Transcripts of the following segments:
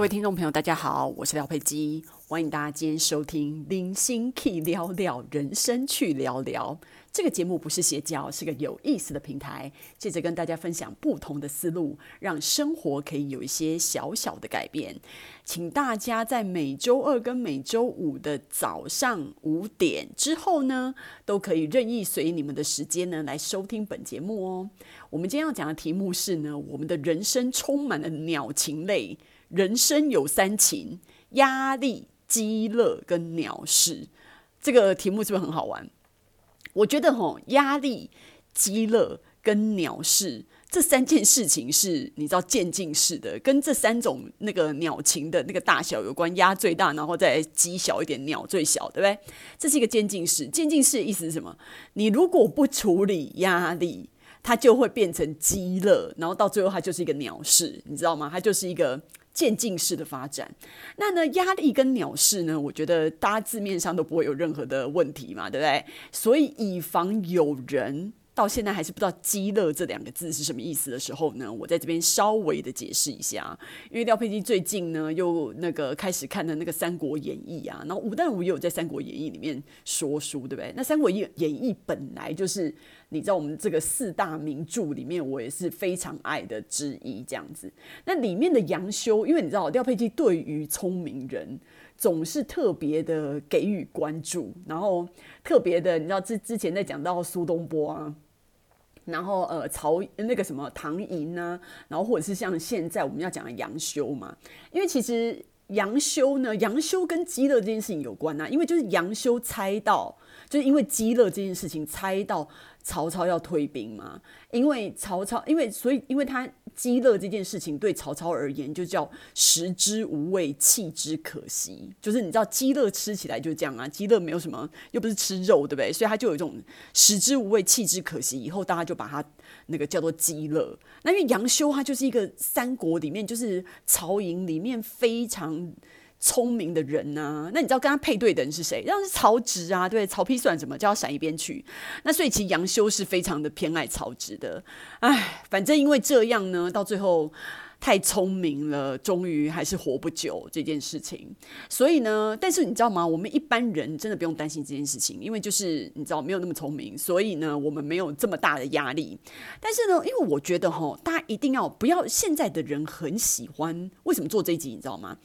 各位听众朋友，大家好，我是廖佩基，欢迎大家今天收听《零星 Key 聊聊人生去聊聊》这个节目，不是邪教，是个有意思的平台，借着跟大家分享不同的思路，让生活可以有一些小小的改变。请大家在每周二跟每周五的早上五点之后呢，都可以任意随你们的时间呢来收听本节目哦。我们今天要讲的题目是呢，我们的人生充满了鸟情类。人生有三情：压力、饥乐跟鸟事。这个题目是不是很好玩？我觉得吼，压力、饥乐跟鸟事这三件事情是你知道渐进式的，跟这三种那个鸟情的那个大小有关。压最大，然后再鸡小一点，鸟最小，对不对？这是一个渐进式。渐进式的意思是什么？你如果不处理压力，它就会变成饥乐，然后到最后它就是一个鸟事，你知道吗？它就是一个。渐进式的发展，那呢，压力跟鸟事呢，我觉得大家字面上都不会有任何的问题嘛，对不对？所以以防有人到现在还是不知道“饥乐”这两个字是什么意思的时候呢，我在这边稍微的解释一下。因为廖佩基最近呢又那个开始看的那个《三国演义》啊，然后吴淡如也有在《三国演义》里面说书，对不对？那《三国演演义》本来就是。你知道我们这个四大名著里面，我也是非常爱的之一，这样子。那里面的杨修，因为你知道廖佩基对于聪明人总是特别的给予关注，然后特别的，你知道之之前在讲到苏东坡啊，然后呃曹那个什么唐寅啊，然后或者是像现在我们要讲的杨修嘛，因为其实杨修呢，杨修跟饥乐这件事情有关啊，因为就是杨修猜到，就是因为饥乐这件事情猜到。曹操要退兵嘛？因为曹操，因为所以，因为他饥乐这件事情对曹操而言就叫食之无味，弃之可惜。就是你知道饥乐吃起来就这样啊，饥乐没有什么，又不是吃肉，对不对？所以他就有一种食之无味，弃之可惜。以后大家就把它那个叫做饥乐。那因为杨修他就是一个三国里面，就是曹营里面非常。聪明的人呐、那你知道跟他配对的人是谁？像是曹植啊，对，曹丕算什么？叫他闪一边去。那所以其实杨修是非常的偏爱曹植的。哎，反正因为这样呢，到最后太聪明了，终于还是活不久这件事情。所以呢，但是你知道吗？我们一般人真的不用担心这件事情，因为就是你知道没有那么聪明，所以呢，我们没有这么大的压力。但是呢，因为我觉得哈，大家一定要不要现在的人很喜欢，为什么做这一集？你知道吗？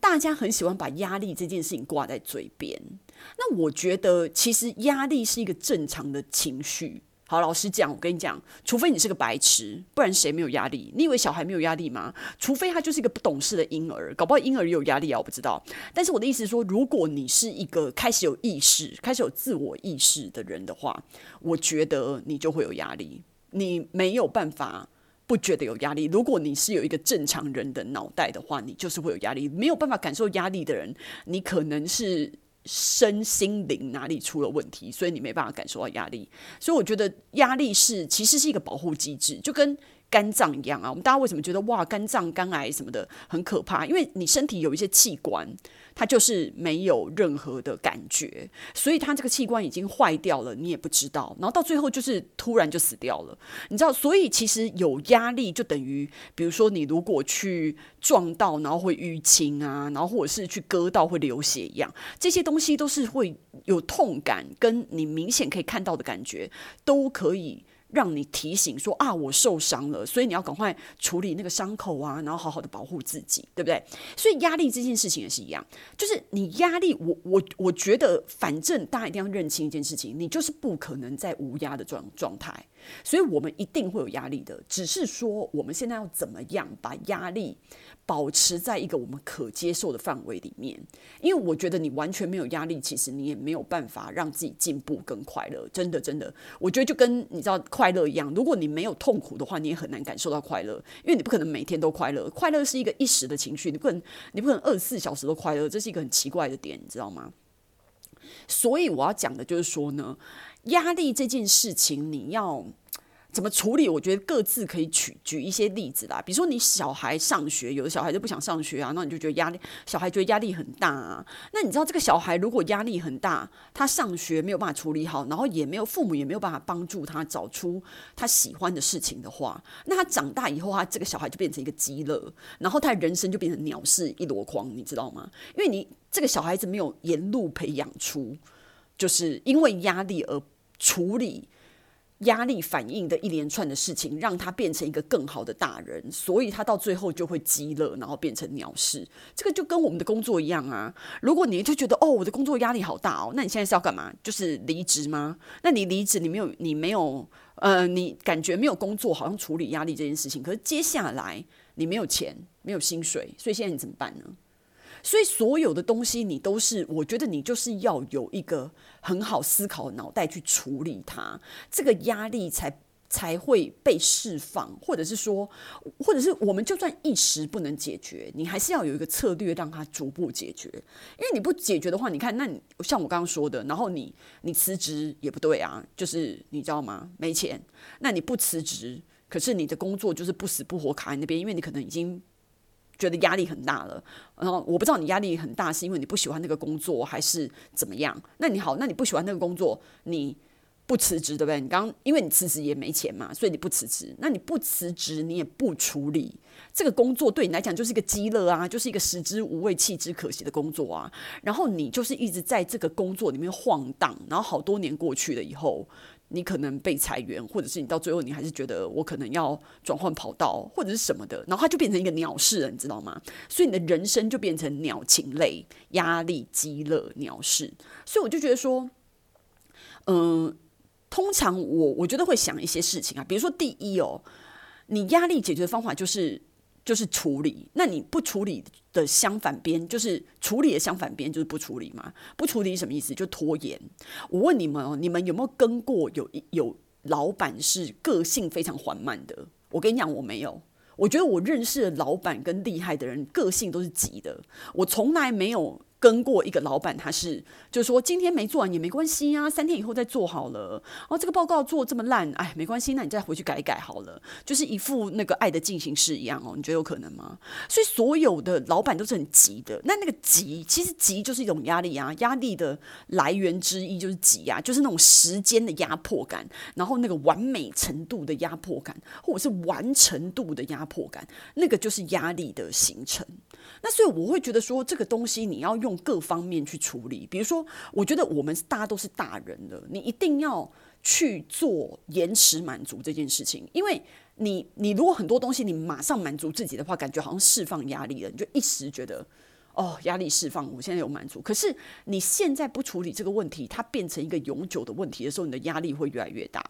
大家很喜欢把压力这件事情挂在嘴边，那我觉得其实压力是一个正常的情绪。好，老实讲，我跟你讲，除非你是个白痴，不然谁没有压力？你以为小孩没有压力吗？除非他就是一个不懂事的婴儿，搞不好婴儿也有压力啊，我不知道。但是我的意思是说，如果你是一个开始有意识、开始有自我意识的人的话，我觉得你就会有压力，你没有办法。不觉得有压力。如果你是有一个正常人的脑袋的话，你就是会有压力。没有办法感受压力的人，你可能是身心灵哪里出了问题，所以你没办法感受到压力。所以我觉得压力是其实是一个保护机制，就跟。肝脏一样啊，我们大家为什么觉得哇，肝脏、肝癌什么的很可怕？因为你身体有一些器官，它就是没有任何的感觉，所以它这个器官已经坏掉了，你也不知道。然后到最后就是突然就死掉了，你知道？所以其实有压力就等于，比如说你如果去撞到，然后会淤青啊，然后或者是去割到会流血一样，这些东西都是会有痛感，跟你明显可以看到的感觉都可以。让你提醒说啊，我受伤了，所以你要赶快处理那个伤口啊，然后好好的保护自己，对不对？所以压力这件事情也是一样，就是你压力，我我我觉得，反正大家一定要认清一件事情，你就是不可能在无压的状状态，所以我们一定会有压力的，只是说我们现在要怎么样把压力。保持在一个我们可接受的范围里面，因为我觉得你完全没有压力，其实你也没有办法让自己进步跟快乐。真的，真的，我觉得就跟你知道快乐一样，如果你没有痛苦的话，你也很难感受到快乐，因为你不可能每天都快乐。快乐是一个一时的情绪，你不可能，你不可能二十四小时都快乐，这是一个很奇怪的点，你知道吗？所以我要讲的就是说呢，压力这件事情，你要。怎么处理？我觉得各自可以举举一些例子啦。比如说，你小孩上学，有的小孩就不想上学啊，那你就觉得压力，小孩觉得压力很大啊。那你知道这个小孩如果压力很大，他上学没有办法处理好，然后也没有父母也没有办法帮助他找出他喜欢的事情的话，那他长大以后，他这个小孩就变成一个鸡肋，然后他人生就变成鸟事一箩筐，你知道吗？因为你这个小孩子没有沿路培养出，就是因为压力而处理。压力反应的一连串的事情，让他变成一个更好的大人，所以他到最后就会鸡肋，然后变成鸟事。这个就跟我们的工作一样啊。如果你就觉得哦，我的工作压力好大哦，那你现在是要干嘛？就是离职吗？那你离职，你没有，你没有，呃，你感觉没有工作，好像处理压力这件事情。可是接下来你没有钱，没有薪水，所以现在你怎么办呢？所以所有的东西，你都是，我觉得你就是要有一个很好思考的脑袋去处理它，这个压力才才会被释放，或者是说，或者是我们就算一时不能解决，你还是要有一个策略让它逐步解决。因为你不解决的话，你看，那你像我刚刚说的，然后你你辞职也不对啊，就是你知道吗？没钱，那你不辞职，可是你的工作就是不死不活卡在那边，因为你可能已经。觉得压力很大了，然后我不知道你压力很大是因为你不喜欢那个工作还是怎么样？那你好，那你不喜欢那个工作，你不辞职对不对？你刚因为你辞职也没钱嘛，所以你不辞职。那你不辞职，你也不处理这个工作，对你来讲就是一个鸡肋啊，就是一个食之无味弃之可惜的工作啊。然后你就是一直在这个工作里面晃荡，然后好多年过去了以后。你可能被裁员，或者是你到最后你还是觉得我可能要转换跑道，或者是什么的，然后它就变成一个鸟事了，你知道吗？所以你的人生就变成鸟禽类，压力、饥饿、鸟事。所以我就觉得说，嗯、通常我我觉得会想一些事情啊，比如说第一哦，你压力解决的方法就是。就是处理，那你不处理的相反边，就是处理的相反边，就是不处理嘛。不处理什么意思？就拖延。我问你们哦，你们有没有跟过有有老板是个性非常缓慢的？我跟你讲，我没有。我觉得我认识的老板跟厉害的人，个性都是急的。我从来没有。跟过一个老板，他是就是说今天没做完也没关系啊，三天以后再做好了。哦，这个报告做这么烂，哎，没关系，那你再回去改改好了。就是一副那个爱的进行式一样哦，你觉得有可能吗？所以所有的老板都是很急的。那那个急，其实急就是一种压力啊，压力的来源之一就是急啊，就是那种时间的压迫感，然后那个完美程度的压迫感，或者是完成度的压迫感，那个就是压力的形成。那所以我会觉得说，这个东西你要用用各方面去处理。比如说，我觉得我们大家都是大人了，你一定要去做延迟满足这件事情。因为你，你如果很多东西你马上满足自己的话，感觉好像释放压力了，你就一时觉得。哦，压力释放，我现在有满足。可是你现在不处理这个问题，它变成一个永久的问题的时候，你的压力会越来越大。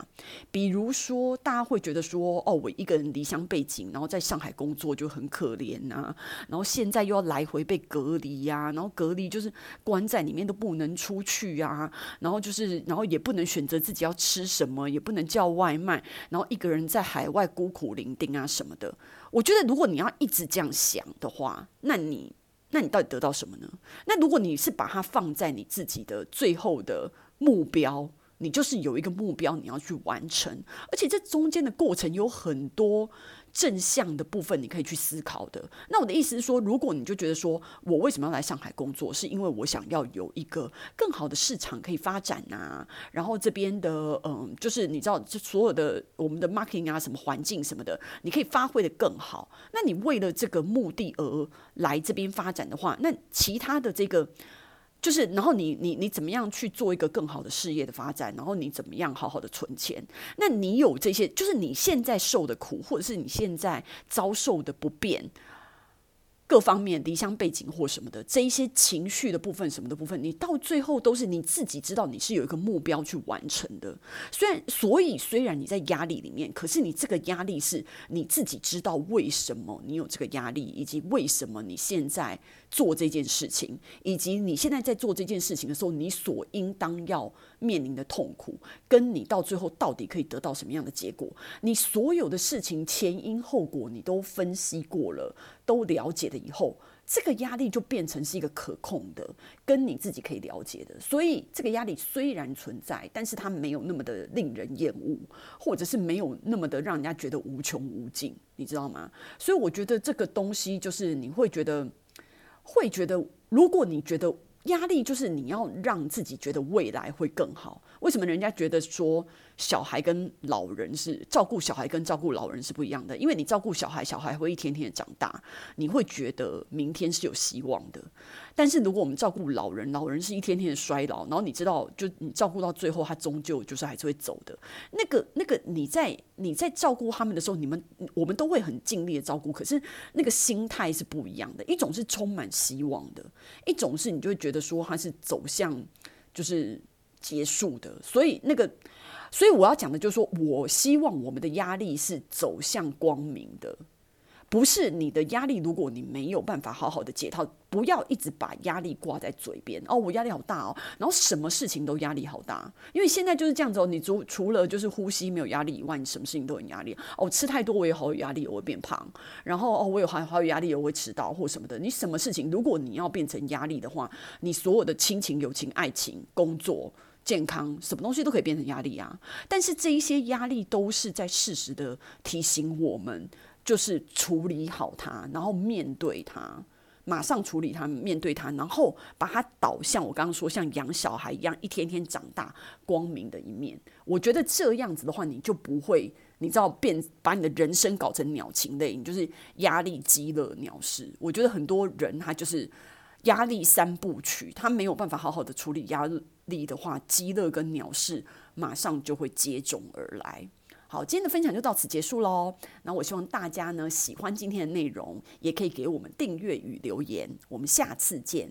比如说，大家会觉得说，哦，我一个人离乡背井，然后在上海工作就很可怜呐、然后现在又要来回被隔离呀、然后隔离就是关在里面都不能出去啊，然后就是，然后也不能选择自己要吃什么，也不能叫外卖，然后一个人在海外孤苦伶仃啊什么的。我觉得，如果你要一直这样想的话，那你。那你到底得到什么呢？那如果你是把它放在你自己的最后的目标，你就是有一个目标你要去完成，而且这中间的过程有很多。正向的部分，你可以去思考的。那我的意思是说，如果你就觉得说我为什么要来上海工作，是因为我想要有一个更好的市场可以发展啊，然后这边的嗯，就是你知道，这所有的我们的 marketing 啊，什么环境什么的，你可以发挥得更好。那你为了这个目的而来这边发展的话，那其他的这个。就是，然后你你你怎么样去做一个更好的事业的发展？然后你怎么样好好的存钱？那你有这些，就是你现在受的苦，或者是你现在遭受的不便。各方面离乡背景或什么的，这一些情绪的部分，什么的部分，你到最后都是你自己知道，你是有一个目标去完成的。虽然，所以虽然你在压力里面，可是你这个压力是你自己知道为什么你有这个压力，以及为什么你现在做这件事情，以及你现在在做这件事情的时候，你所应当要面临的痛苦，跟你到最后到底可以得到什么样的结果，你所有的事情前因后果你都分析过了。都了解了以后，这个压力就变成是一个可控的，跟你自己可以了解的。所以这个压力虽然存在，但是它没有那么的令人厌恶，或者是没有那么的让人家觉得无穷无尽，你知道吗？所以我觉得这个东西就是你会觉得，会觉得，如果你觉得。压力就是你要让自己觉得未来会更好。为什么人家觉得说小孩跟老人是照顾小孩跟照顾老人是不一样的？因为你照顾小孩，小孩会一天天的长大，你会觉得明天是有希望的。但是如果我们照顾老人，老人是一天天的衰老，然后你知道，就你照顾到最后，他终究就是还是会走的。那个那个，你在你在照顾他们的时候，你们我们都会很尽力的照顾，可是那个心态是不一样的。一种是充满希望的，一种是你就会觉得说他是走向就是结束的。所以那个，所以我要讲的就是说，我希望我们的压力是走向光明的。不是你的压力，如果你没有办法好好的解套，不要一直把压力挂在嘴边哦。我压力好大哦，然后什么事情都压力好大，因为现在就是这样子哦。你除除了就是呼吸没有压力以外，你什么事情都有压力哦。吃太多我也好有压力，我会变胖。然后哦，我有好好有压力，我会迟到或什么的。你什么事情，如果你要变成压力的话，你所有的亲情、友情、爱情、工作、健康，什么东西都可以变成压力啊。但是这一些压力都是在适时的提醒我们。就是处理好它，然后面对它，马上处理它，面对它，然后把它导向我刚刚说像养小孩一样，一天天长大光明的一面。我觉得这样子的话，你就不会，你知道变把你的人生搞成鸟禽类，你就是压力、饥饿、鸟事。我觉得很多人他就是压力三部曲，他没有办法好好的处理压力的话，饥饿跟鸟事马上就会接踵而来。好，今天的分享就到此结束喽。那我希望大家呢喜欢今天的内容，也可以给我们订阅与留言。我们下次见。